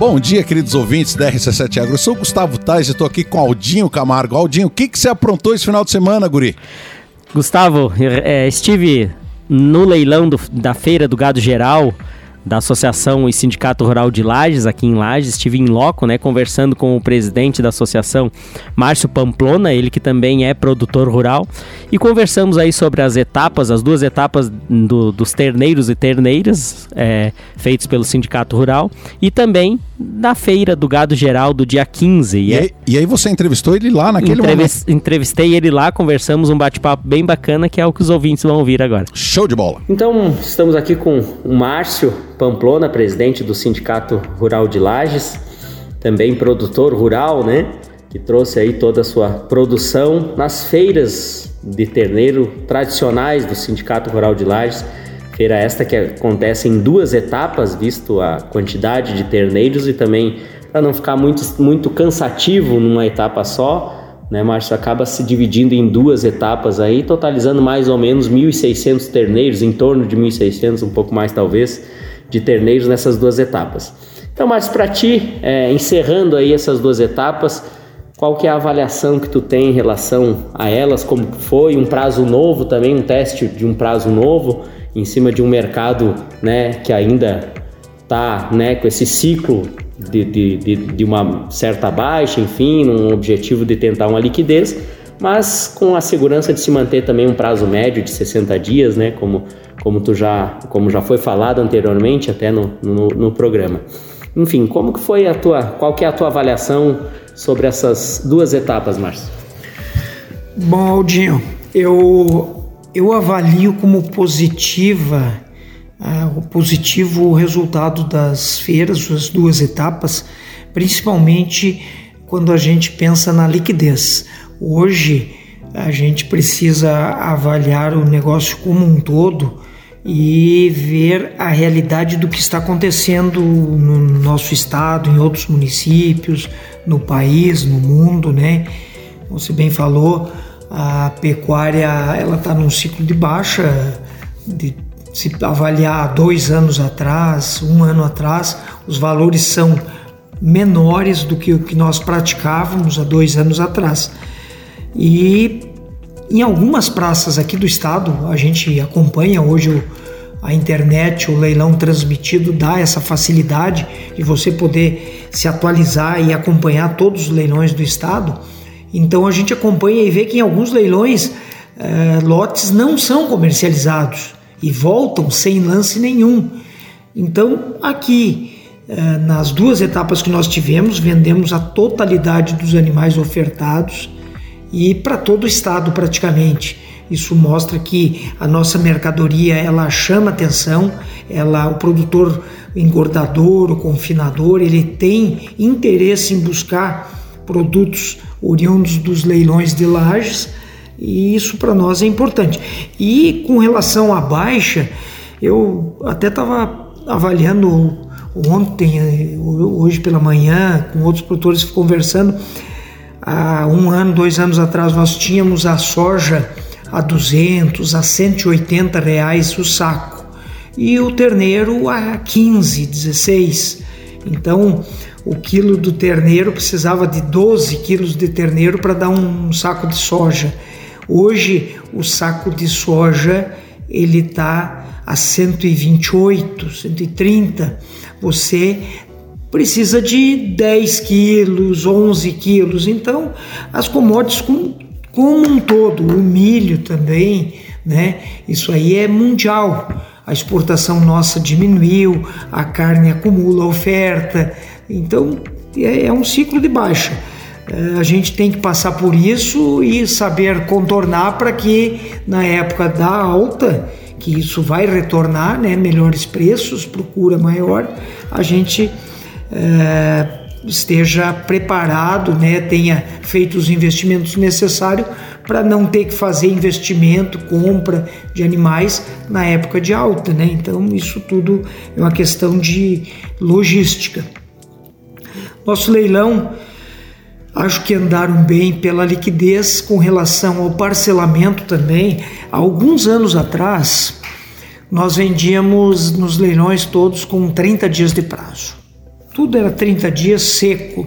Bom dia, queridos ouvintes da RC7 Agro. Eu sou Gustavo Tais e estou aqui com Aldinho Camargo. Aldinho, o que, que você aprontou esse final de semana, guri? Gustavo, é, estive no leilão do, da Feira do Gado Geral da Associação e Sindicato Rural de Lages, aqui em Lages. Estive em loco, né, conversando com o presidente da associação, Márcio Pamplona, ele que também é produtor rural, e conversamos aí sobre as etapas, as duas etapas do, dos terneiros e terneiras é, feitos pelo Sindicato Rural, e também da feira do gado geral do dia 15. E, e, aí, e aí, você entrevistou ele lá naquele Entrevis, momento? Entrevistei ele lá, conversamos um bate-papo bem bacana, que é o que os ouvintes vão ouvir agora. Show de bola! Então, estamos aqui com o Márcio Pamplona, presidente do Sindicato Rural de Lages, também produtor rural, né? Que trouxe aí toda a sua produção nas feiras de terneiro tradicionais do Sindicato Rural de Lages. Feira esta que acontece em duas etapas, visto a quantidade de terneiros e também para não ficar muito, muito cansativo numa etapa só, né, Márcio? Acaba se dividindo em duas etapas aí, totalizando mais ou menos 1.600 terneiros, em torno de 1.600, um pouco mais talvez de terneiros nessas duas etapas. Então, Márcio, para ti, é, encerrando aí essas duas etapas, qual que é a avaliação que tu tem em relação a elas? Como foi um prazo novo também, um teste de um prazo novo em cima de um mercado, né, que ainda está, né, com esse ciclo de, de, de, de uma certa baixa, enfim, um objetivo de tentar uma liquidez, mas com a segurança de se manter também um prazo médio de 60 dias, né, como como tu já, como já foi falado anteriormente até no, no, no programa. Enfim, como que foi a tua, qual que é a tua avaliação sobre essas duas etapas, Márcio? Bom, Aldinho, eu, eu avalio como positiva ah, o positivo resultado das feiras, as duas etapas, principalmente quando a gente pensa na liquidez. Hoje a gente precisa avaliar o negócio como um todo e ver a realidade do que está acontecendo no nosso estado, em outros municípios, no país, no mundo, né? Você bem falou, a pecuária ela está num ciclo de baixa. De, se avaliar dois anos atrás, um ano atrás, os valores são menores do que o que nós praticávamos há dois anos atrás. E em algumas praças aqui do estado, a gente acompanha hoje o, a internet, o leilão transmitido dá essa facilidade de você poder se atualizar e acompanhar todos os leilões do estado. Então a gente acompanha e vê que em alguns leilões eh, lotes não são comercializados e voltam sem lance nenhum. Então aqui eh, nas duas etapas que nós tivemos, vendemos a totalidade dos animais ofertados e para todo o estado praticamente. Isso mostra que a nossa mercadoria ela chama atenção, ela o produtor engordador, o confinador, ele tem interesse em buscar produtos oriundos dos leilões de lajes e isso para nós é importante. E com relação à baixa, eu até estava avaliando ontem, hoje pela manhã, com outros produtores conversando, há um ano, dois anos atrás, nós tínhamos a soja a 200, a 180 reais o saco e o terneiro a 15, 16. Então, o quilo do terneiro precisava de 12 quilos de terneiro para dar um saco de soja. Hoje, o saco de soja ele está a 128, 130. Você precisa de 10 quilos, 11 quilos. Então, as commodities como, como um todo, o milho também, né? Isso aí é mundial. A exportação nossa diminuiu, a carne acumula oferta. Então, é, é um ciclo de baixa. É, a gente tem que passar por isso e saber contornar para que na época da alta, que isso vai retornar, né, melhores preços, procura maior, a gente é, esteja preparado, né, tenha feito os investimentos necessários para não ter que fazer investimento, compra de animais na época de alta, né? Então isso tudo é uma questão de logística. Nosso leilão acho que andaram bem pela liquidez com relação ao parcelamento também. Há alguns anos atrás, nós vendíamos nos leilões todos com 30 dias de prazo tudo era 30 dias seco.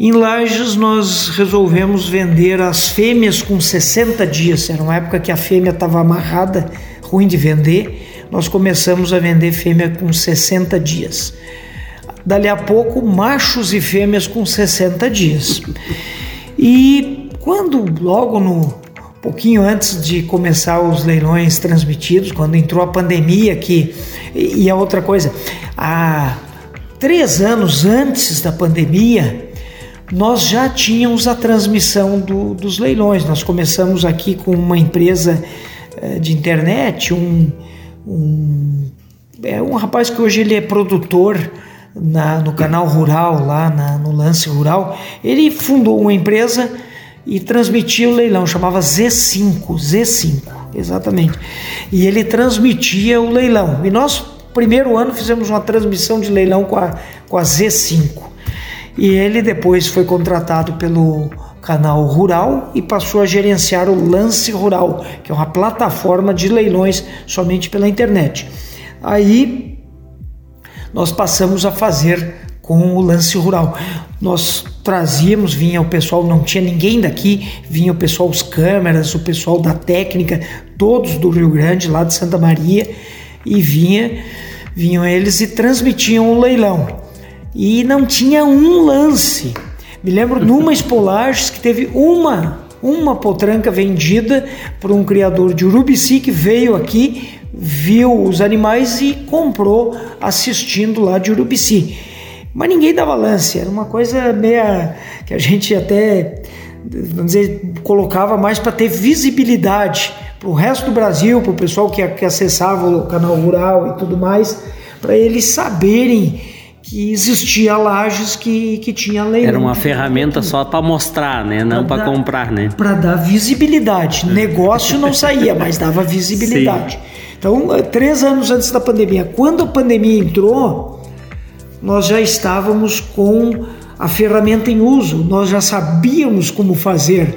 Em Lages nós resolvemos vender as fêmeas com 60 dias. Era uma época que a fêmea estava amarrada, ruim de vender. Nós começamos a vender fêmea com 60 dias. Dali a pouco, machos e fêmeas com 60 dias. E quando logo no pouquinho antes de começar os leilões transmitidos, quando entrou a pandemia, que e a outra coisa, há três anos antes da pandemia, nós já tínhamos a transmissão do, dos leilões. Nós começamos aqui com uma empresa eh, de internet, um, um, é um rapaz que hoje ele é produtor na, no canal rural, lá na, no Lance Rural. Ele fundou uma empresa e transmitia o leilão, chamava Z5, Z5, exatamente. E ele transmitia o leilão. E nós, primeiro ano, fizemos uma transmissão de leilão com a, com a Z5. E ele depois foi contratado pelo canal Rural e passou a gerenciar o Lance Rural, que é uma plataforma de leilões somente pela internet. Aí nós passamos a fazer com o lance rural. Nós trazíamos, vinha o pessoal, não tinha ninguém daqui, vinha o pessoal, os câmeras, o pessoal da técnica, todos do Rio Grande, lá de Santa Maria, e vinha, vinham eles e transmitiam o leilão. E não tinha um lance. Me lembro numa Espolages que teve uma uma potranca vendida por um criador de Urubici que veio aqui, viu os animais e comprou assistindo lá de Urubici. Mas ninguém dava lance, era uma coisa meia que a gente até, vamos dizer, colocava mais para ter visibilidade para o resto do Brasil, para o pessoal que, que acessava o canal rural e tudo mais, para eles saberem que existia lajes que, que tinha leilão. Era uma ferramenta só para mostrar, né? Não para comprar, né? Para dar visibilidade. Negócio não saía, mas dava visibilidade. Sim. Então, três anos antes da pandemia, quando a pandemia entrou, nós já estávamos com a ferramenta em uso, nós já sabíamos como fazer.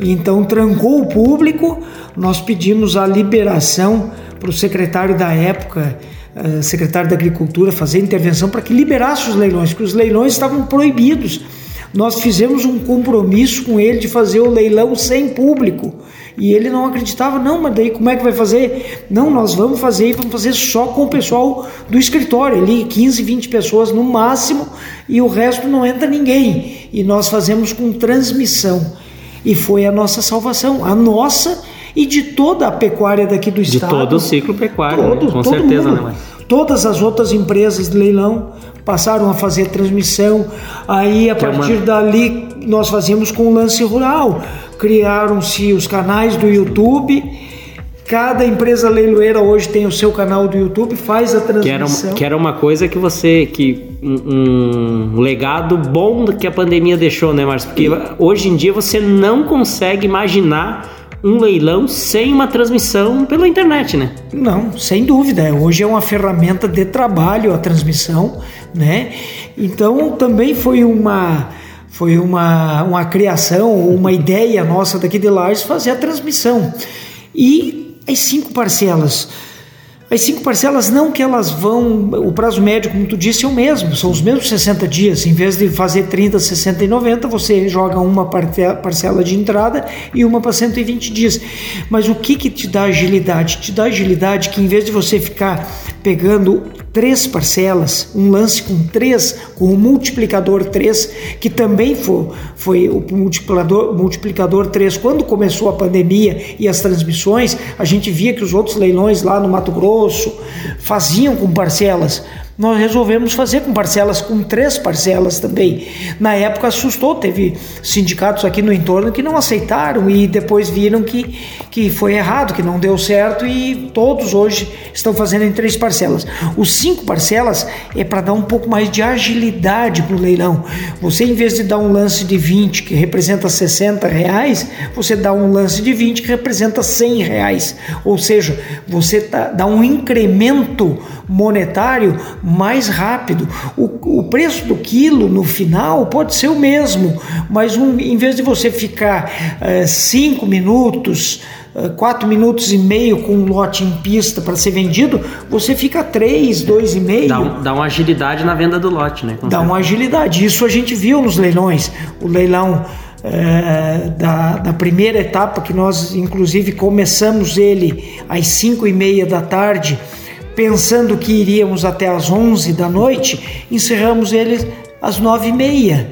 Então trancou o público, nós pedimos a liberação para o secretário da época, uh, secretário da Agricultura, fazer intervenção para que liberasse os leilões, porque os leilões estavam proibidos. Nós fizemos um compromisso com ele de fazer o leilão sem público. E ele não acreditava, não, mas daí como é que vai fazer? Não, nós vamos fazer e vamos fazer só com o pessoal do escritório, ali 15, 20 pessoas no máximo, e o resto não entra ninguém. E nós fazemos com transmissão. E foi a nossa salvação, a nossa e de toda a pecuária daqui do estado. De todo o ciclo pecuário, todo, né? com certeza, mundo. né? Todas as outras empresas de leilão passaram a fazer transmissão. Aí, a que partir é uma... dali, nós fazíamos com o lance rural criaram-se os canais do YouTube. Cada empresa leiloeira hoje tem o seu canal do YouTube, faz a transmissão. Que era uma, que era uma coisa que você. que um, um, legado bom que a pandemia deixou, né, Márcio? Porque e... hoje em dia você não consegue imaginar um leilão sem uma transmissão pela internet, né? Não, sem dúvida. Hoje é uma ferramenta de trabalho a transmissão, né? Então também foi uma foi uma, uma criação, uma ideia nossa daqui de Lages fazer a transmissão. E as cinco parcelas. As cinco parcelas não que elas vão, o prazo médio, como tu disse, é o mesmo, são os mesmos 60 dias. Em vez de fazer 30, 60 e 90, você joga uma parcela de entrada e uma para 120 dias. Mas o que, que te dá agilidade? Te dá agilidade que em vez de você ficar pegando três parcelas, um lance com três, com o multiplicador 3, que também foi, foi o multiplicador, multiplicador 3. Quando começou a pandemia e as transmissões, a gente via que os outros leilões lá no Mato Grosso faziam com parcelas nós resolvemos fazer com parcelas, com três parcelas também. Na época assustou, teve sindicatos aqui no entorno que não aceitaram e depois viram que, que foi errado, que não deu certo e todos hoje estão fazendo em três parcelas. Os cinco parcelas é para dar um pouco mais de agilidade para o leilão. Você, em vez de dar um lance de 20 que representa 60 reais, você dá um lance de 20 que representa 100 reais. Ou seja, você tá, dá um incremento monetário mais rápido. O, o preço do quilo no final pode ser o mesmo, mas um, em vez de você ficar uh, cinco minutos 4 minutos e meio com um lote em pista para ser vendido, você fica 3, 2,5. Dá, um, dá uma agilidade na venda do lote, né? Com dá uma agilidade. Isso a gente viu nos leilões. O leilão é, da, da, primeira etapa, que nós inclusive começamos ele às 5 e meia da tarde, pensando que iríamos até às 11 da noite, encerramos ele às 9 e meia.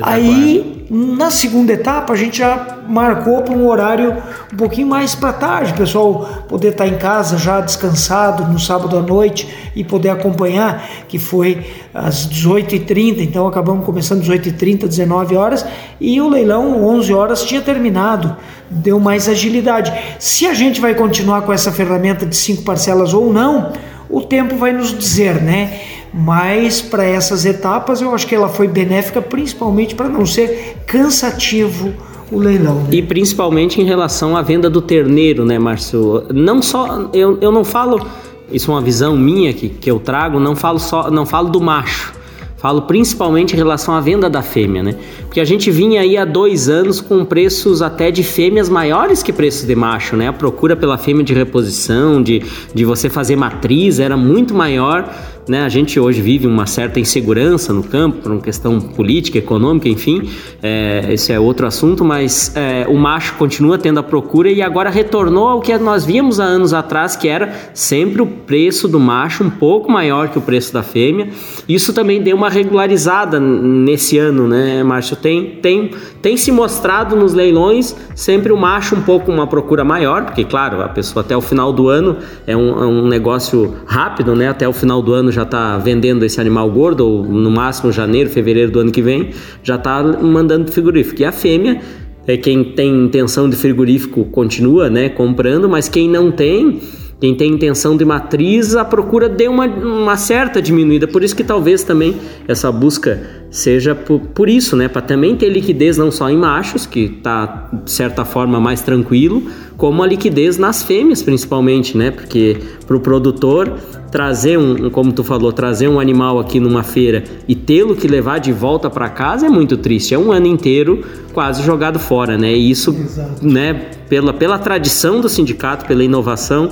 Aí, na segunda etapa, a gente já marcou para um horário um pouquinho mais para tarde, o pessoal poder estar tá em casa já descansado no sábado à noite e poder acompanhar, que foi às 18h30, então acabamos começando às 18h30, 19 horas, e o leilão 11 horas tinha terminado, deu mais agilidade. Se a gente vai continuar com essa ferramenta de cinco parcelas ou não, o tempo vai nos dizer, né? mas para essas etapas eu acho que ela foi benéfica principalmente para não ser cansativo o leilão. Né? E principalmente em relação à venda do terneiro, né, Márcio? Não só eu, eu não falo isso é uma visão minha que, que eu trago, não falo só não falo do macho. Falo principalmente em relação à venda da fêmea, né? Porque a gente vinha aí há dois anos com preços até de fêmeas maiores que preços de macho, né? A procura pela fêmea de reposição, de, de você fazer matriz, era muito maior né? A gente hoje vive uma certa insegurança no campo, por uma questão política, econômica, enfim, é, esse é outro assunto, mas é, o macho continua tendo a procura e agora retornou ao que nós víamos há anos atrás, que era sempre o preço do macho um pouco maior que o preço da fêmea. Isso também deu uma regularizada nesse ano, né, Márcio? Tem, tem, tem se mostrado nos leilões sempre o macho um pouco uma procura maior, porque, claro, a pessoa até o final do ano é um, é um negócio rápido, né? Até o final do ano já está vendendo esse animal gordo, ou no máximo janeiro, fevereiro do ano que vem, já está mandando para frigorífico. E a fêmea, é quem tem intenção de frigorífico continua né, comprando, mas quem não tem quem tem intenção de matriz, a procura deu uma, uma certa diminuída. Por isso que talvez também essa busca seja por, por isso, né? Para também ter liquidez não só em machos, que está de certa forma mais tranquilo, como a liquidez nas fêmeas, principalmente, né? Porque para o produtor trazer um, como tu falou, trazer um animal aqui numa feira e tê-lo que levar de volta para casa é muito triste. É um ano inteiro quase jogado fora, né? E isso, Exato. né? Pela, pela tradição do sindicato, pela inovação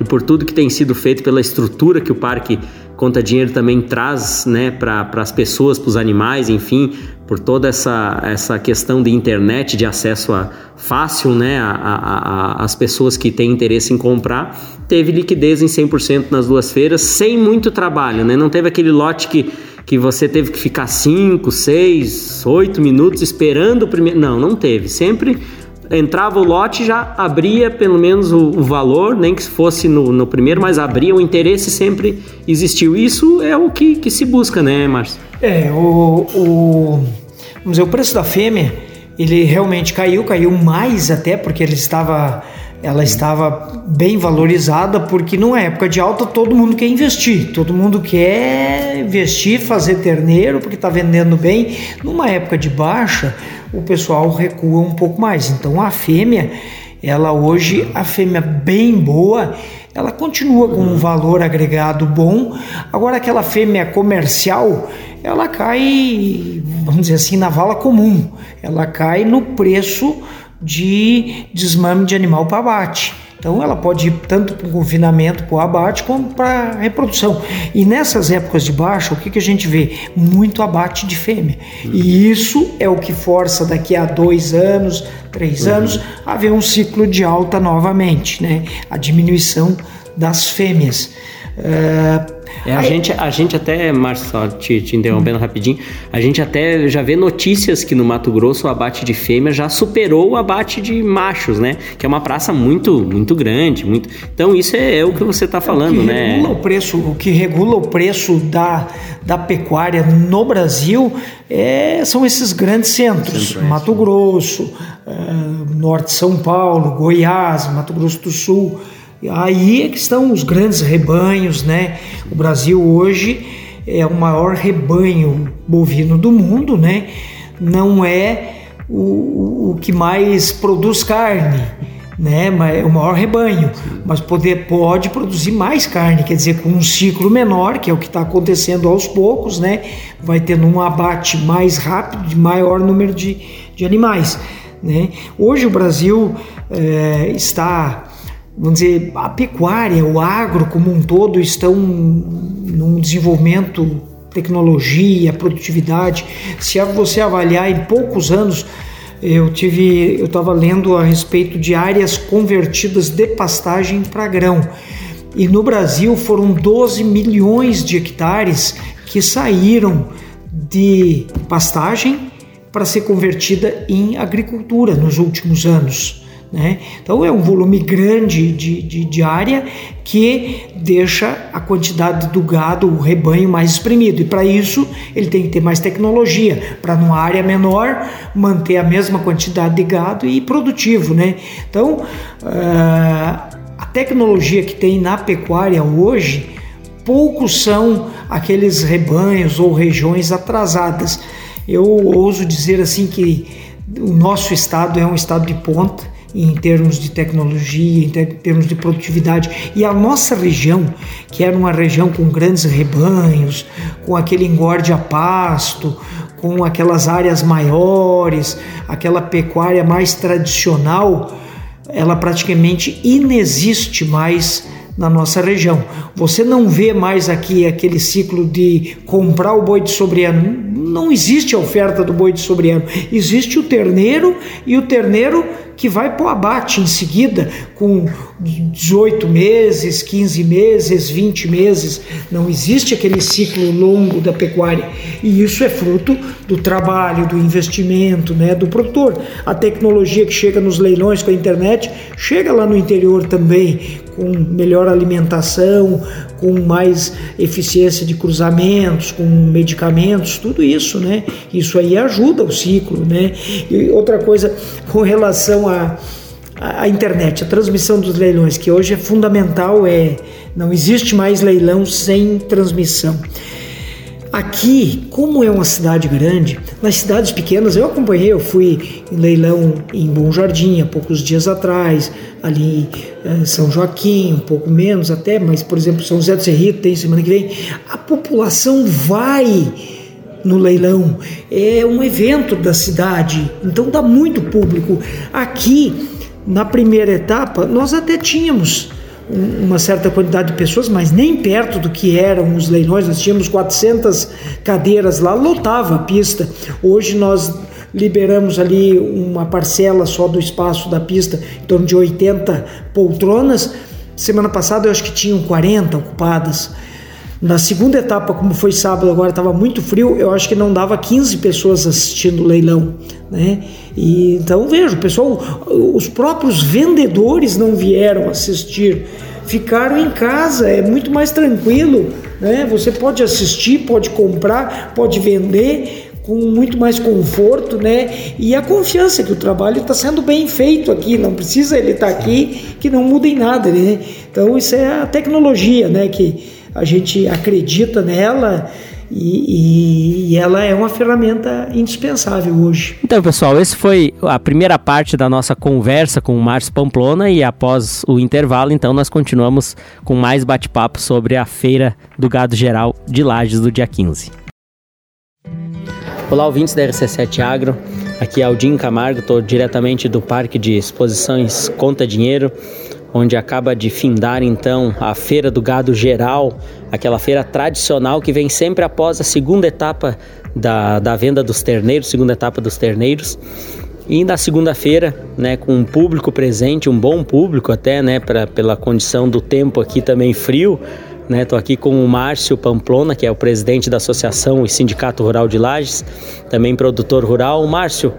e por tudo que tem sido feito pela estrutura que o parque Conta Dinheiro também traz né, para as pessoas, para os animais, enfim, por toda essa, essa questão de internet, de acesso a, fácil né, a, a, a, as pessoas que têm interesse em comprar, teve liquidez em 100% nas duas feiras, sem muito trabalho, né? não teve aquele lote que, que você teve que ficar 5, 6, 8 minutos esperando o primeiro. Não, não teve. Sempre entrava o lote já abria pelo menos o, o valor, nem que fosse no, no, primeiro, mas abria, o interesse sempre existiu. Isso é o que, que se busca, né, Márcio? É, o, o, vamos dizer, o preço da fêmea, ele realmente caiu, caiu mais até, porque ele estava ela estava bem valorizada porque numa época de alta todo mundo quer investir, todo mundo quer investir, fazer terneiro porque está vendendo bem. Numa época de baixa, o pessoal recua um pouco mais. Então a fêmea, ela hoje, a fêmea bem boa, ela continua com um valor agregado bom. Agora aquela fêmea comercial, ela cai, vamos dizer assim, na vala comum. Ela cai no preço de desmame de animal para abate. Então ela pode ir tanto para o confinamento, para o abate, como para a reprodução. E nessas épocas de baixa, o que, que a gente vê? Muito abate de fêmea. Uhum. E isso é o que força daqui a dois anos, três uhum. anos, haver um ciclo de alta novamente, né? A diminuição das fêmeas. Uh, é, a, gente, a gente até, Márcio, só te, te interrompendo rapidinho, a gente até já vê notícias que no Mato Grosso o abate de fêmea já superou o abate de machos, né? Que é uma praça muito, muito grande. Muito... Então isso é, é o que você está falando, o né? Regula o, preço, o que regula o preço da, da pecuária no Brasil é, são esses grandes centros. Mato Grosso, é, Norte de São Paulo, Goiás, Mato Grosso do Sul. Aí é que estão os grandes rebanhos, né? O Brasil hoje é o maior rebanho bovino do mundo, né? Não é o, o que mais produz carne, né? É o maior rebanho, mas poder, pode produzir mais carne, quer dizer, com um ciclo menor, que é o que está acontecendo aos poucos, né? Vai tendo um abate mais rápido, de maior número de, de animais. Né? Hoje o Brasil é, está, vamos dizer, a pecuária, o agro como um todo estão num desenvolvimento tecnologia, produtividade. Se você avaliar em poucos anos, eu tive, eu estava lendo a respeito de áreas convertidas de pastagem para grão. E no Brasil foram 12 milhões de hectares que saíram de pastagem para ser convertida em agricultura nos últimos anos. Né? Então é um volume grande de, de, de, área que deixa a quantidade do gado, o rebanho mais espremido. E para isso ele tem que ter mais tecnologia, para numa área menor manter a mesma quantidade de gado e produtivo. Né? Então uh, a tecnologia que tem na pecuária hoje, poucos são aqueles rebanhos ou regiões atrasadas. Eu ouso dizer assim que o nosso estado é um estado de ponta em termos de tecnologia, em termos de produtividade. E a nossa região, que era uma região com grandes rebanhos, com aquele engorde a pasto, com aquelas áreas maiores, aquela pecuária mais tradicional, ela praticamente inexiste mais na nossa região. Você não vê mais aqui aquele ciclo de comprar o boi de sobreano. Não existe a oferta do boi de sobreano. Existe o terneiro e o terneiro que vai para o abate em seguida, com 18 meses, 15 meses, 20 meses. Não existe aquele ciclo longo da pecuária. E isso é fruto do trabalho, do investimento né, do produtor. A tecnologia que chega nos leilões com a internet chega lá no interior também, com melhor alimentação, com mais eficiência de cruzamentos, com medicamentos, tudo isso, né? Isso aí ajuda o ciclo, né? E outra coisa com relação à a, a, internet, a transmissão dos leilões, que hoje é fundamental, é não existe mais leilão sem transmissão. Aqui, como é uma cidade grande, nas cidades pequenas eu acompanhei, eu fui em leilão em Bom Jardim há poucos dias atrás, ali em São Joaquim, um pouco menos até, mas por exemplo, São José do Cerrito tem semana que vem. A população vai no leilão, é um evento da cidade, então dá muito público. Aqui, na primeira etapa, nós até tínhamos uma certa quantidade de pessoas, mas nem perto do que eram os leilões. Nós tínhamos 400 cadeiras lá, lotava a pista. Hoje nós liberamos ali uma parcela só do espaço da pista, em torno de 80 poltronas. Semana passada eu acho que tinham 40 ocupadas. Na segunda etapa, como foi sábado, agora estava muito frio, eu acho que não dava 15 pessoas assistindo o leilão, né? E, então vejo, pessoal, os próprios vendedores não vieram assistir, ficaram em casa, é muito mais tranquilo, né? Você pode assistir, pode comprar, pode vender com muito mais conforto, né? E a confiança que o trabalho está sendo bem feito aqui, não precisa ele estar tá aqui que não muda em nada, né? Então isso é a tecnologia, né? Que a gente acredita nela e, e, e, ela é uma ferramenta indispensável hoje. Então, pessoal, esse foi a primeira parte da nossa conversa com o Márcio Pamplona e após o intervalo, então, nós continuamos com mais bate-papo sobre a Feira do Gado Geral de Lages do dia 15. Olá, ouvintes da RC7 Agro. Aqui é Aldinho Camargo, estou diretamente do Parque de Exposições Conta Dinheiro onde acaba de findar então a Feira do Gado Geral, aquela feira tradicional que vem sempre após a segunda etapa da, da venda dos terneiros, segunda etapa dos terneiros. E na segunda-feira, né, com um público presente, um bom público até, né, pra, pela condição do tempo aqui também frio, né, tô aqui com o Márcio Pamplona, que é o presidente da Associação e Sindicato Rural de Lages, também produtor rural. Márcio,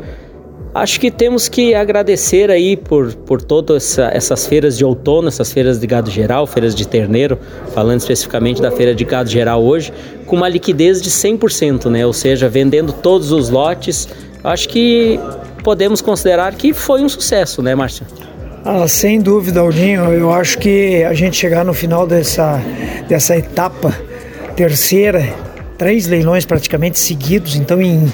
Acho que temos que agradecer aí por, por todas essa, essas feiras de outono, essas feiras de gado geral, feiras de terneiro, falando especificamente da feira de gado geral hoje, com uma liquidez de 100%, né? Ou seja, vendendo todos os lotes. Acho que podemos considerar que foi um sucesso, né, Márcio? Ah, sem dúvida, Aldinho. Eu acho que a gente chegar no final dessa, dessa etapa terceira, três leilões praticamente seguidos, então em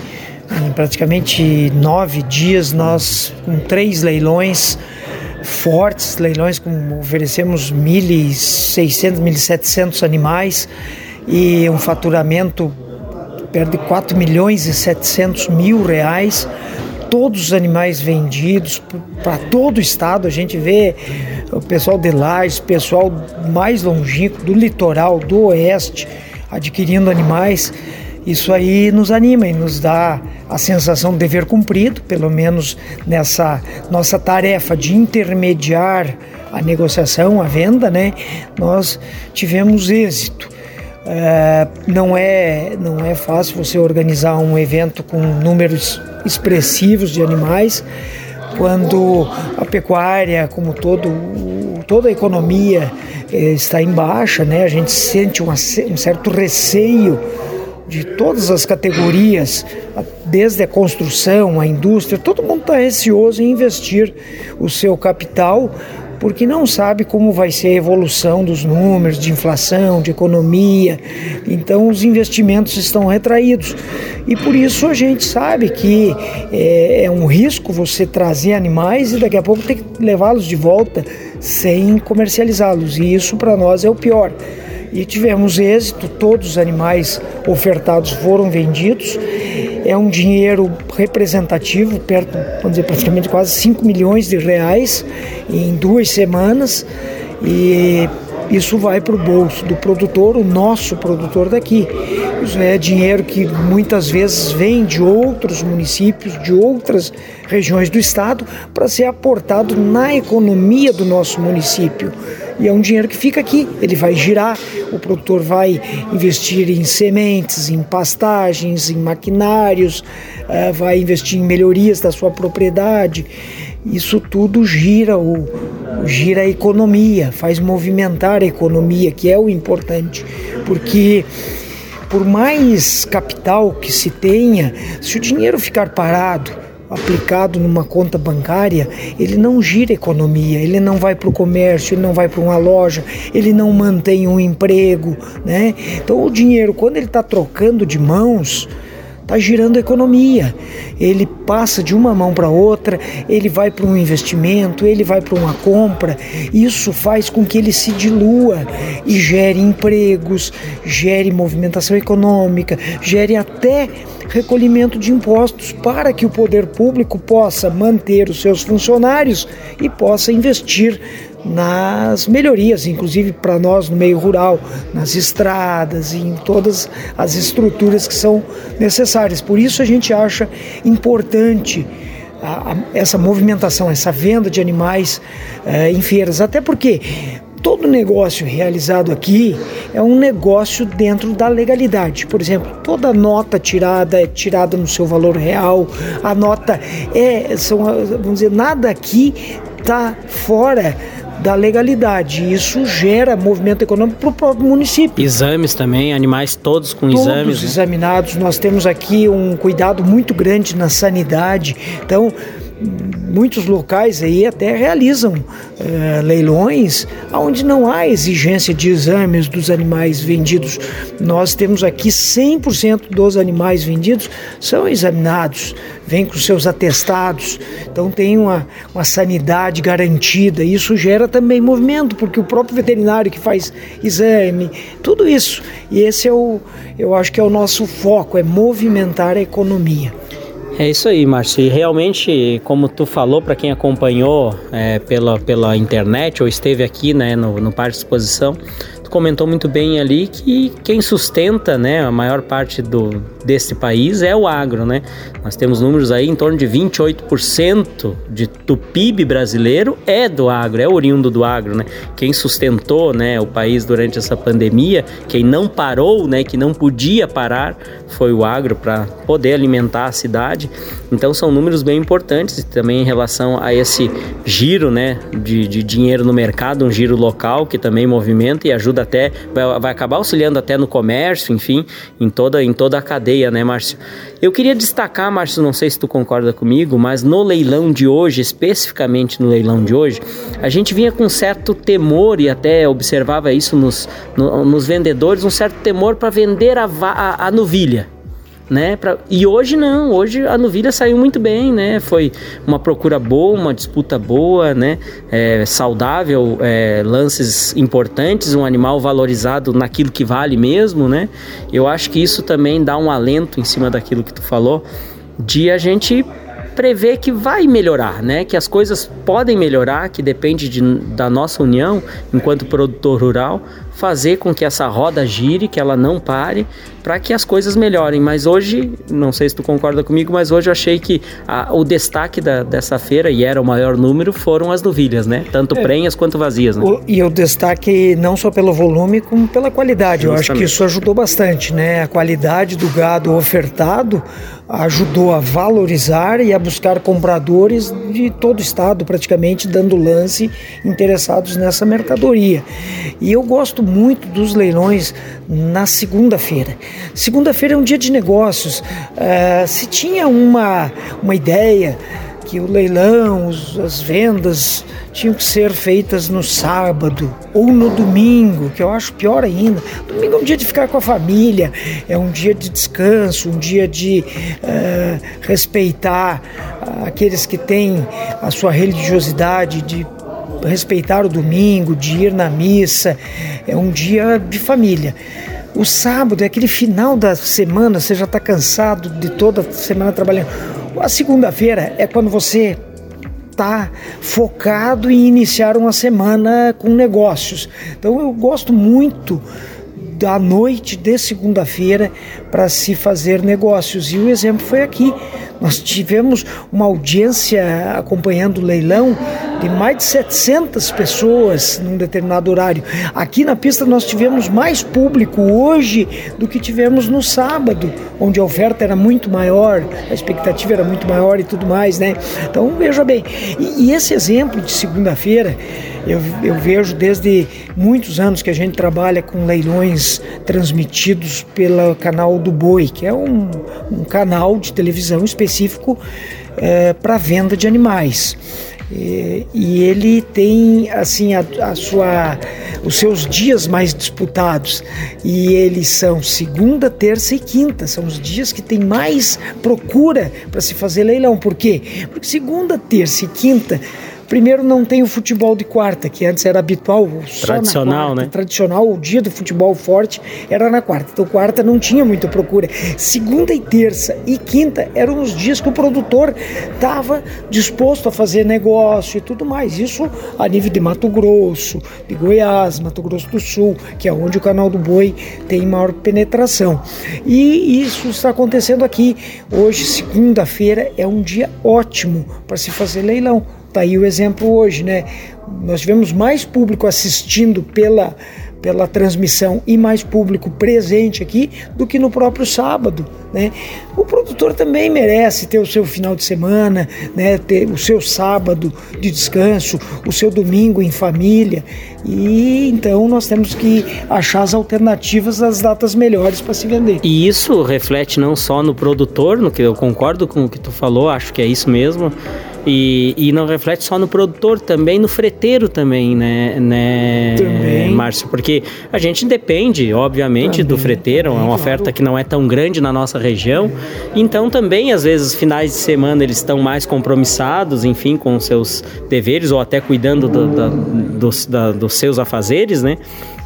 em praticamente nove dias, nós com três leilões fortes, leilões com oferecemos 1.600, 1.700 animais e um faturamento perto de 4 milhões e 700 mil reais todos os animais vendidos para todo o estado. A gente vê o pessoal de Lages, pessoal mais longínquo, do litoral, do oeste, adquirindo animais. Isso aí nos anima e nos dá a sensação de dever cumprido, pelo menos nessa nossa tarefa de intermediar a negociação, a venda, né? Nós tivemos êxito. É, não é não é fácil você organizar um evento com números expressivos de animais quando a pecuária, como todo toda a economia é, está em baixa, né? A gente sente um certo receio de todas as categorias, desde a construção, a indústria, todo mundo está receoso em investir o seu capital porque não sabe como vai ser a evolução dos números de inflação, de economia. Então os investimentos estão retraídos. E por isso a gente sabe que é, é um risco você trazer animais e daqui a pouco ter que levá-los de volta sem comercializá-los. E isso para nós é o pior e tivemos êxito, todos os animais ofertados foram vendidos. É um dinheiro representativo, perto, vamos dizer, praticamente quase 5 milhões de reais em duas semanas. E isso vai para o bolso do produtor, o nosso produtor daqui. Isso é dinheiro que muitas vezes vem de outros municípios, de outras regiões do estado, para ser aportado na economia do nosso município e é um dinheiro que fica aqui, ele vai girar, o produtor vai investir em sementes, em pastagens, em maquinários, uh, vai investir em melhorias da sua propriedade. Isso tudo gira o gira a economia, faz movimentar a economia, que é o importante, porque por mais capital que se tenha, se o dinheiro ficar parado, aplicado numa conta bancária, ele não gira economia, ele não vai para o comércio, ele não vai para uma loja, ele não mantém um emprego, né? Então o dinheiro, quando ele está trocando de mãos, está girando a economia. Ele passa de uma mão para outra, ele vai para um investimento, ele vai para uma compra. Isso faz com que ele se dilua e gere empregos, gere movimentação econômica, gere até recolhimento de impostos para que o poder público possa manter os seus funcionários e possa investir nas melhorias, inclusive para nós no meio rural, nas estradas e em todas as estruturas que são necessárias. Por isso a gente acha importante essa movimentação, essa venda de animais eh, em feiras, até porque todo negócio realizado aqui é um negócio dentro da legalidade. Por exemplo, toda nota tirada é tirada no seu valor real. A nota é, são, vamos dizer, nada aqui está fora da legalidade. Isso gera movimento econômico para o próprio município. Exames também, animais todos com todos exames. Todos né? examinados. Nós temos aqui um cuidado muito grande na sanidade. Então, muitos locais aí até realizam é, leilões onde não há exigência de exames dos animais vendidos. Nós temos aqui 100% dos animais vendidos são examinados, vêm com seus atestados, então tem uma, uma sanidade garantida. Isso gera também movimento, porque o próprio veterinário que faz exame, tudo isso. E esse é o, eu acho que é o nosso foco, é movimentar a economia. É isso aí, Márcio. E realmente, como tu falou, para quem acompanhou é, pela, pela internet ou esteve aqui né, no, no Parque de Exposição, tu comentou muito bem ali que quem sustenta né, a maior parte do, desse país é o agro, né? Nós temos números aí em torno de 28% de, do PIB brasileiro é do agro, é oriundo do agro, né? Quem sustentou, né, o país durante essa pandemia, quem não parou, né, que não podia parar, foi o agro para poder alimentar a cidade. Então são números bem importantes também em relação a esse giro, né, de, de dinheiro no mercado, um giro local que também movimenta e ajuda até vai, vai acabar auxiliando até no comércio, enfim, em toda em toda a cadeia cadeia, né, Márcio? Eu queria destacar, Márcio, não sei se tu concorda comigo, mas no leilão de hoje, especificamente no leilão de hoje, a gente vinha com certo temor e até observava isso nos, no, nos vendedores, um certo temor para vender a, a, a novilha né? Pra... E hoje não, hoje a novilha saiu muito bem, né? Foi uma procura boa, uma disputa boa, né? É, saudável, é, lances importantes, um animal valorizado naquilo que vale mesmo, né? Eu acho que isso também dá um alento em cima daquilo que tu falou, de a gente prevê que vai melhorar, né? Que as coisas podem melhorar, que depende de, da nossa união enquanto produtor rural, fazer com que essa roda gire, que ela não pare, para que as coisas melhorem. Mas hoje, não sei se tu concorda comigo, mas hoje eu achei que a, o destaque da, dessa feira, e era o maior número, foram as novilhas, né? Tanto é. prenhas quanto vazias. Né? O, e o destaque não só pelo volume, como pela qualidade. Justamente. Eu acho que isso ajudou bastante, né? A qualidade do gado ofertado ajudou a valorizar e a buscar compradores de todo o estado, praticamente, dando lance interessados nessa mercadoria. E eu gosto muito dos leilões na segunda-feira. Segunda-feira é um dia de negócios. Uh, se tinha uma, uma ideia que o leilão, as vendas tinham que ser feitas no sábado ou no domingo, que eu acho pior ainda. Domingo é um dia de ficar com a família, é um dia de descanso, um dia de uh, respeitar aqueles que têm a sua religiosidade, de respeitar o domingo, de ir na missa, é um dia de família. O sábado é aquele final da semana, você já está cansado de toda semana trabalhando. A segunda-feira é quando você está focado em iniciar uma semana com negócios. Então eu gosto muito da noite de segunda-feira para se fazer negócios. E o exemplo foi aqui. Nós tivemos uma audiência acompanhando o leilão de mais de 700 pessoas num determinado horário. Aqui na pista nós tivemos mais público hoje do que tivemos no sábado, onde a oferta era muito maior, a expectativa era muito maior e tudo mais, né? Então veja bem. E, e esse exemplo de segunda-feira eu, eu vejo desde muitos anos que a gente trabalha com leilões transmitidos pelo canal do Boi, que é um, um canal de televisão específico é, para venda de animais. E, e, ele tem assim a, a, sua os seus dias mais disputados e eles são segunda, terça e quinta são os dias que tem mais procura para se fazer leilão. Por quê? Porque segunda, terça e quinta Primeiro, não tem o futebol de quarta, que antes era habitual. Tradicional, quarta, né? Tradicional, o dia do futebol forte era na quarta. Então, quarta não tinha muita procura. Segunda e terça e quinta eram os dias que o produtor estava disposto a fazer negócio e tudo mais. Isso a nível de Mato Grosso, de Goiás, Mato Grosso do Sul, que é onde o canal do Boi tem maior penetração. E isso está acontecendo aqui. Hoje, segunda-feira, é um dia ótimo para se fazer leilão Está aí o exemplo hoje, né? Nós tivemos mais público assistindo pela, pela transmissão e mais público presente aqui do que no próprio sábado, né? O produtor também merece ter o seu final de semana, né? Ter o seu sábado de descanso, o seu domingo em família e então nós temos que achar as alternativas das datas melhores para se vender. E isso reflete não só no produtor, no que eu concordo com o que tu falou, acho que é isso mesmo e, e não reflete só no produtor, também no freteiro também, né, né também. Márcio? Porque a gente depende, obviamente, também, do freteiro, também, é uma oferta claro. que não é tão grande na nossa região. Então também, às vezes, finais de semana eles estão mais compromissados, enfim, com seus deveres ou até cuidando do, da, dos, da, dos seus afazeres, né?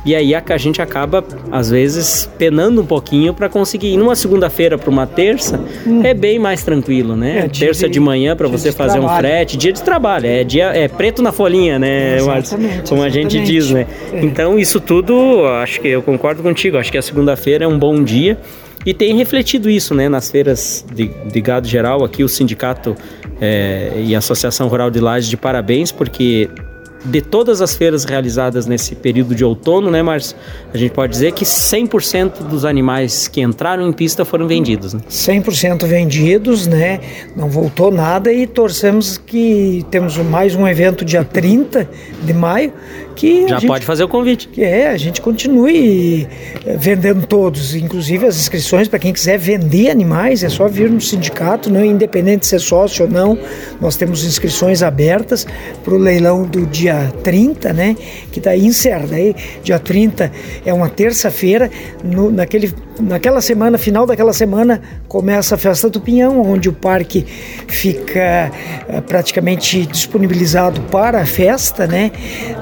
E aí a, a gente acaba, às vezes, penando um pouquinho para conseguir ir numa segunda-feira para uma terça, hum. é bem mais tranquilo, né? É, terça de, de manhã para você fazer trabalho. um frete, dia de trabalho, é dia é preto na folhinha, né, exatamente, Como a gente diz, né? É. Então isso tudo, acho que eu concordo contigo, acho que a segunda-feira é um bom dia. E tem refletido isso, né, nas feiras de, de gado geral aqui, o sindicato é, e a Associação Rural de Lages de parabéns, porque de todas as feiras realizadas nesse período de outono, né, Márcio? A gente pode dizer que 100% dos animais que entraram em pista foram vendidos. Né? 100% vendidos, né? Não voltou nada e torcemos que temos mais um evento dia 30 de maio que já gente, pode fazer o convite. Que é, a gente continue eh, vendendo todos, inclusive as inscrições para quem quiser vender animais, é só vir no sindicato, não independente de ser sócio ou não. Nós temos inscrições abertas para o leilão do dia 30, né? Que daí encerra. Daí, dia 30 é uma terça-feira, naquele naquela semana, final daquela semana, começa a festa do Pinhão, onde o parque fica é, praticamente disponibilizado para a festa, né?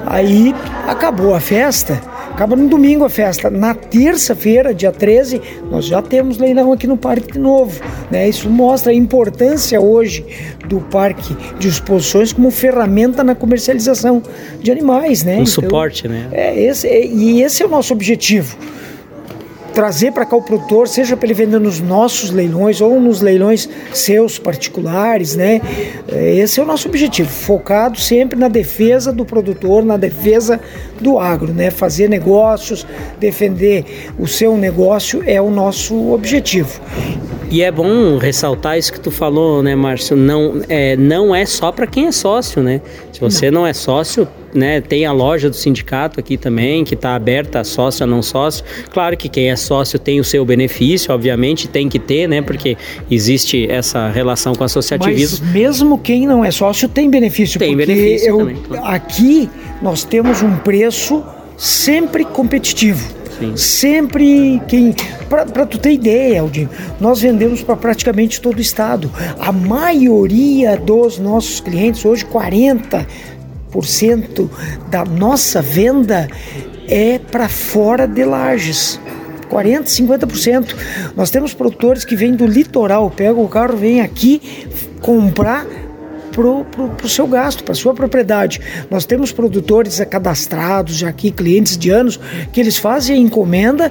Aí E acabou a festa, acaba no domingo a festa. Na terça-feira, dia 13, nós já temos leilão aqui no Parque de novo. Né? Isso mostra a importância hoje do Parque de Exposições como ferramenta na comercialização de animais. Né? Um então, suporte, né? É, esse, é, e esse é o nosso objetivo trazer para cá o produtor, seja para ele vender nos nossos leilões ou nos leilões seus particulares, né? É, esse é o nosso objetivo, focado sempre na defesa do produtor, na defesa do agro, né? Fazer negócios, defender o seu negócio é o nosso objetivo. E é bom ressaltar isso que tu falou, né, Márcio? Não é, não é só para quem é sócio, né? Se você não. não é sócio, né, tem a loja do sindicato aqui também, que está aberta a sócio a não sócio. Claro que quem é sócio tem o seu benefício, obviamente tem que ter, né, porque existe essa relação com o associativismo. Mas mesmo quem não é sócio tem benefício, tem porque benefício eu, também, claro. aqui nós temos um preço sempre competitivo. Sim. Sempre quem. Para tu ter ideia, Aldinho, nós vendemos para praticamente todo o estado. A maioria dos nossos clientes, hoje 40% da nossa venda é para fora de lajes. 40, 50%. Nós temos produtores que vêm do litoral, pegam o carro, vêm aqui comprar pro, pro seu gasto, para sua propriedade. Nós temos produtores cadastrados já aqui, clientes de anos, que eles fazem a encomenda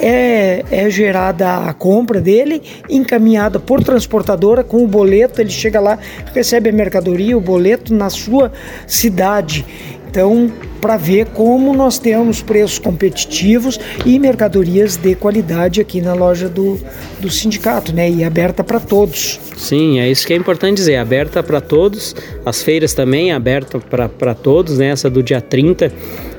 é, é, gerada a compra dele, encaminhada por transportadora com o boleto, ele chega lá, recebe a mercadoria, o boleto na sua cidade. Então, para ver como nós temos preços competitivos e mercadorias de qualidade aqui na loja do, do sindicato, né? E aberta para todos. Sim, é isso que é importante dizer, aberta para todos, as feiras também aberta para todos, né? Essa do dia 30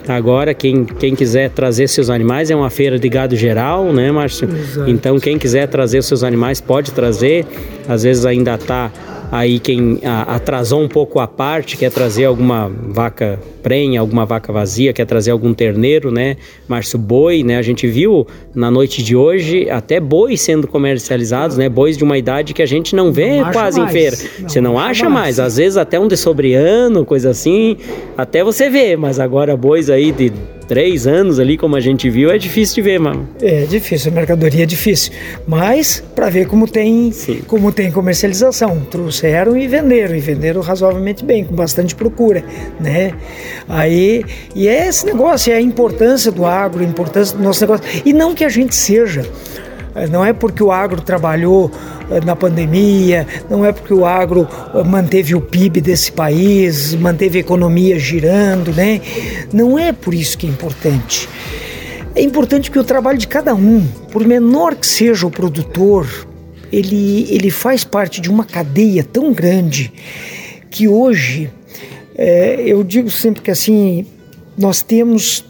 Agora, quem, quem quiser trazer seus animais, é uma feira de gado geral, né, Márcio? Exato. Então, quem quiser trazer seus animais, pode trazer. Às vezes ainda está aí quem atrasou um pouco a parte, quer trazer alguma vaca prenha, alguma vaca vazia, quer trazer algum terneiro, né? Márcio Boi, né? A gente viu na noite de hoje até bois sendo comercializados, né? Bois de uma idade que a gente não vê não quase em feira. Não, você não, acha mais. mais. Às vezes até um de sobreano, coisa assim, até você vê, mas agora bois aí de três anos ali, como a gente viu, é difícil de ver, mano. É difícil, a mercadoria é difícil. Mas para ver como tem, Sim. como tem comercialização, trouxeram e venderam, e venderam razoavelmente bem, com bastante procura, né? Aí, e é esse negócio, é a importância do agro, a importância do nosso negócio. E não que a gente seja não é porque o agro trabalhou eh, na pandemia, não é porque o agro eh, manteve o PIB desse país, manteve a economia girando, né? Não é por isso que é importante. É importante que o trabalho de cada um, por menor que seja o produtor, ele, ele faz parte de uma cadeia tão grande que hoje, é, eu digo sempre que assim, nós temos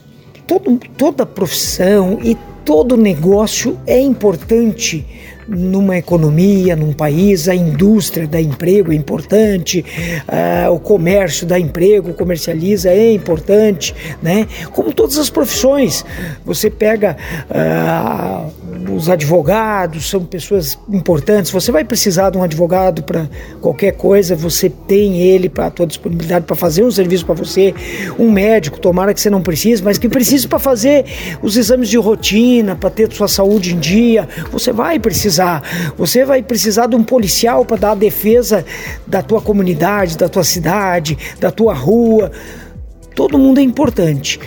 todo, toda a profissão e todo negócio é importante numa economia, num país, a indústria dá emprego é importante, uh, o comércio dá emprego, comercializa é importante, né? Como todas as profissões, você pega uh, os advogados são pessoas importantes. Você vai precisar de um advogado para qualquer coisa, você tem ele para a tua disponibilidade para fazer um serviço para você. Um médico, tomara que você não precise, mas que precise para fazer os exames de rotina, para ter sua saúde em dia. Você vai precisar. Você vai precisar de um policial para dar a defesa da tua comunidade, da tua cidade, da tua rua. Todo mundo é importante.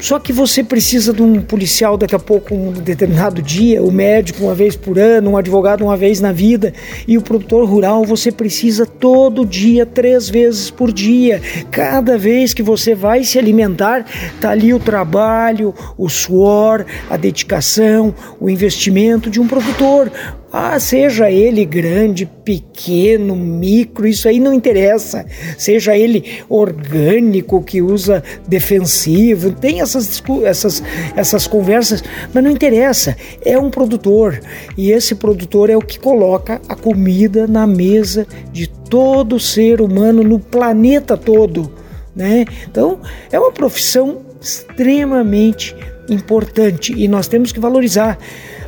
Só que você precisa de um policial daqui a pouco, um determinado dia, o médico uma vez por ano, um advogado uma vez na vida, e o produtor rural você precisa todo dia, três vezes por dia. Cada vez que você vai se alimentar, tá ali o trabalho, o suor, a dedicação, o investimento de um produtor. Ah, seja ele grande, pequeno, micro, isso aí não interessa. Seja ele orgânico, que usa defensivo, tem essas, essas, essas conversas, mas não interessa. É um produtor e esse produtor é o que coloca a comida na mesa de todo ser humano no planeta todo. Né? Então, é uma profissão extremamente importante e nós temos que valorizar.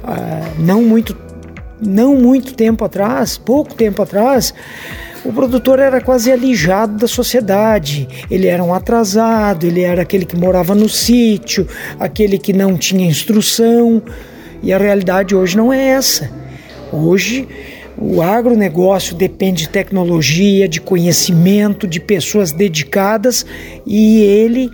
Ah, não muito não muito tempo atrás, pouco tempo atrás, o produtor era quase alijado da sociedade. Ele era um atrasado, ele era aquele que morava no sítio, aquele que não tinha instrução. E a realidade hoje não é essa. Hoje o agronegócio depende de tecnologia, de conhecimento, de pessoas dedicadas e ele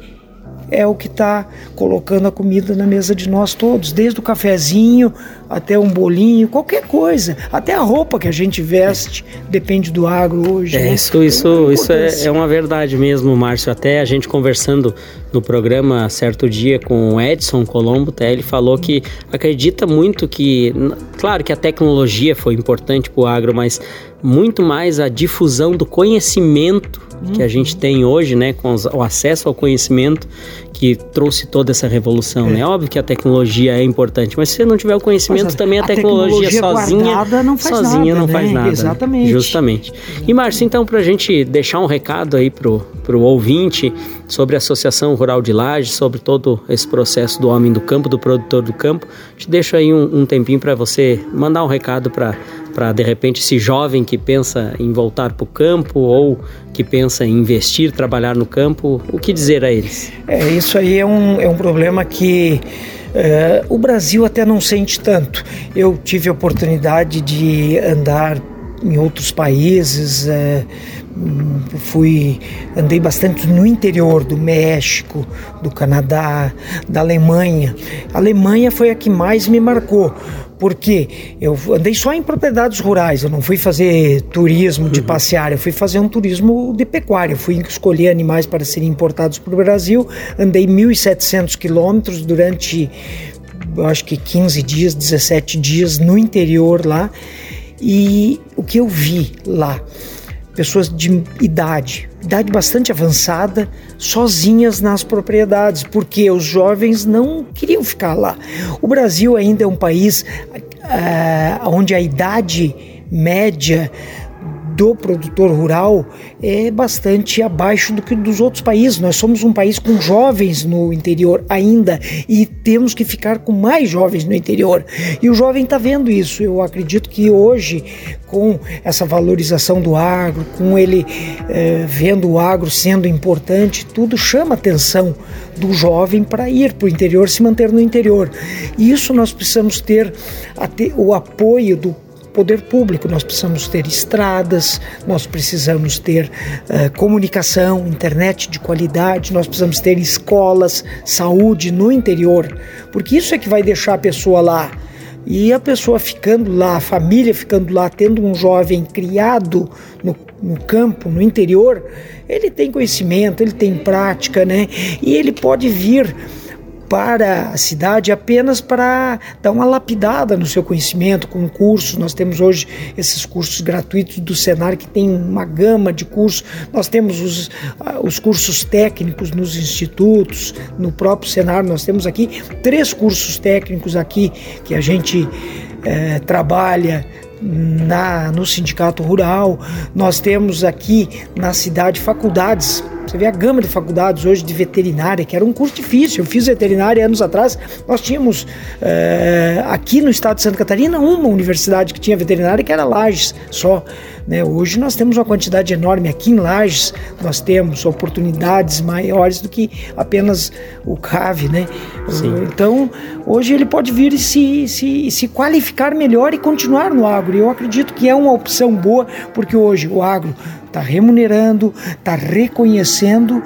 é o que está colocando a comida na mesa de nós todos, desde o cafezinho até um bolinho, qualquer coisa, até a roupa que a gente veste depende do agro hoje. É, né? Isso, isso, isso é, é, uma verdade mesmo, Márcio. Até a gente conversando no programa certo dia com o Edson Colombo, até ele falou que acredita muito que, claro que a tecnologia foi importante para o agro, mas muito mais a difusão do conhecimento que a gente tem hoje, né, com o acesso ao conhecimento que trouxe toda essa revolução, é. né? Óbvio que a tecnologia é importante, mas se você não tiver o conhecimento, mas também a, a tecnologia, tecnologia, sozinha, não faz sozinha nada, não né? faz nada. Exatamente. Justamente. E Márcio, então, para a gente deixar um recado aí pro, pro ouvinte sobre a Associação Rural de Lages, sobre todo esse processo do homem do campo, do produtor do campo, te deixo aí um, um tempinho para você mandar um recado para para de repente esse jovem que pensa em voltar para o campo ou que pensa em investir, trabalhar no campo, o que dizer a eles? É, isso aí é um, é um problema que é, o Brasil até não sente tanto. Eu tive a oportunidade de andar em outros países, é, fui andei bastante no interior do México, do Canadá, da Alemanha. A Alemanha foi a que mais me marcou, porque eu andei só em propriedades rurais, eu não fui fazer turismo de uhum. passear, eu fui fazer um turismo de pecuária, eu fui escolher animais para serem importados para o Brasil, andei 1.700 quilômetros durante, acho que 15 dias, 17 dias no interior lá, e o que eu vi lá? Pessoas de idade, idade bastante avançada, sozinhas nas propriedades, porque os jovens não queriam ficar lá. O Brasil ainda é um país uh, onde a idade média do produtor rural é bastante abaixo do que dos outros países. Nós somos um país com jovens no interior ainda e temos que ficar com mais jovens no interior. E o jovem está vendo isso. Eu acredito que hoje, com essa valorização do agro, com ele é, vendo o agro sendo importante, tudo chama a atenção do jovem para ir para o interior, se manter no interior. E isso nós precisamos ter o apoio do poder público. Nós precisamos ter estradas, nós precisamos ter uh, comunicação, internet de qualidade, nós precisamos ter escolas, saúde no interior, porque isso é que vai deixar a pessoa lá. E a pessoa ficando lá, a família ficando lá, tendo um jovem criado no, no campo, no interior, ele tem conhecimento, ele tem prática, né? E ele pode vir para a cidade apenas para dar uma lapidada no seu conhecimento com cursos. Nós temos hoje esses cursos gratuitos do Senar que tem uma gama de cursos. Nós temos os, ah, os cursos técnicos nos institutos, no próprio Senar. Nós temos aqui três cursos técnicos aqui que a gente é, trabalha na, no sindicato rural. Nós temos aqui na cidade faculdades você vê a gama de faculdades hoje de veterinária, que era um curso difícil. Eu fiz veterinária anos atrás. Nós tínhamos é, aqui no estado de Santa Catarina uma universidade que tinha veterinária, que era Lages só. Né? Hoje nós temos uma quantidade enorme aqui em Lages, nós temos oportunidades maiores do que apenas o CAV. Né? Então, hoje ele pode vir e se, se, se qualificar melhor e continuar no agro. Eu acredito que é uma opção boa, porque hoje o agro está remunerando, está reconhecendo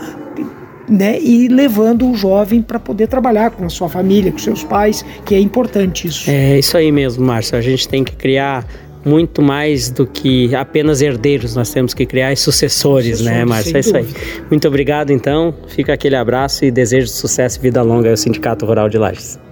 né, e levando o jovem para poder trabalhar com a sua família, com seus pais, que é importante isso. É isso aí mesmo, Márcio. A gente tem que criar muito mais do que apenas herdeiros, nós temos que criar sucessores, né, Márcio? É isso aí. Muito obrigado, então. Fica aquele abraço e desejo de sucesso e vida longa ao Sindicato Rural de Lages.